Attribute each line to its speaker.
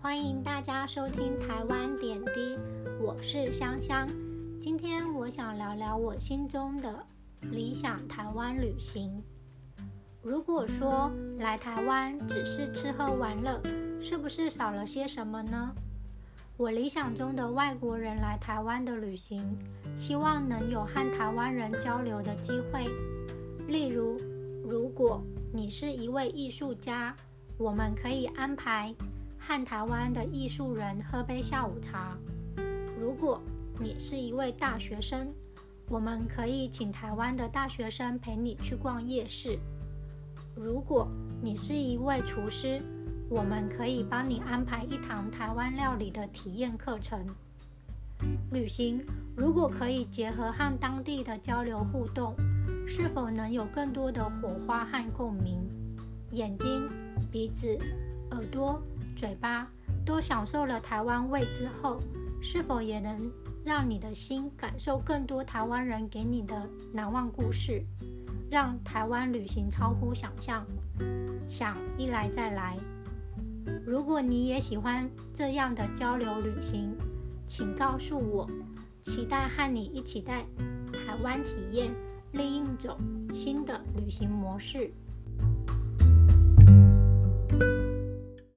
Speaker 1: 欢迎大家收听台湾点滴，我是香香。今天我想聊聊我心中的理想台湾旅行。如果说来台湾只是吃喝玩乐，是不是少了些什么呢？我理想中的外国人来台湾的旅行，希望能有和台湾人交流的机会。例如，如果你是一位艺术家，我们可以安排。和台湾的艺术人喝杯下午茶。如果你是一位大学生，我们可以请台湾的大学生陪你去逛夜市。如果你是一位厨师，我们可以帮你安排一堂台湾料理的体验课程。旅行如果可以结合和当地的交流互动，是否能有更多的火花和共鸣？眼睛、鼻子、耳朵。嘴巴都享受了台湾味之后，是否也能让你的心感受更多台湾人给你的难忘故事，让台湾旅行超乎想象，想一来再来？如果你也喜欢这样的交流旅行，请告诉我，期待和你一起在台湾体验另一种新的旅行模式。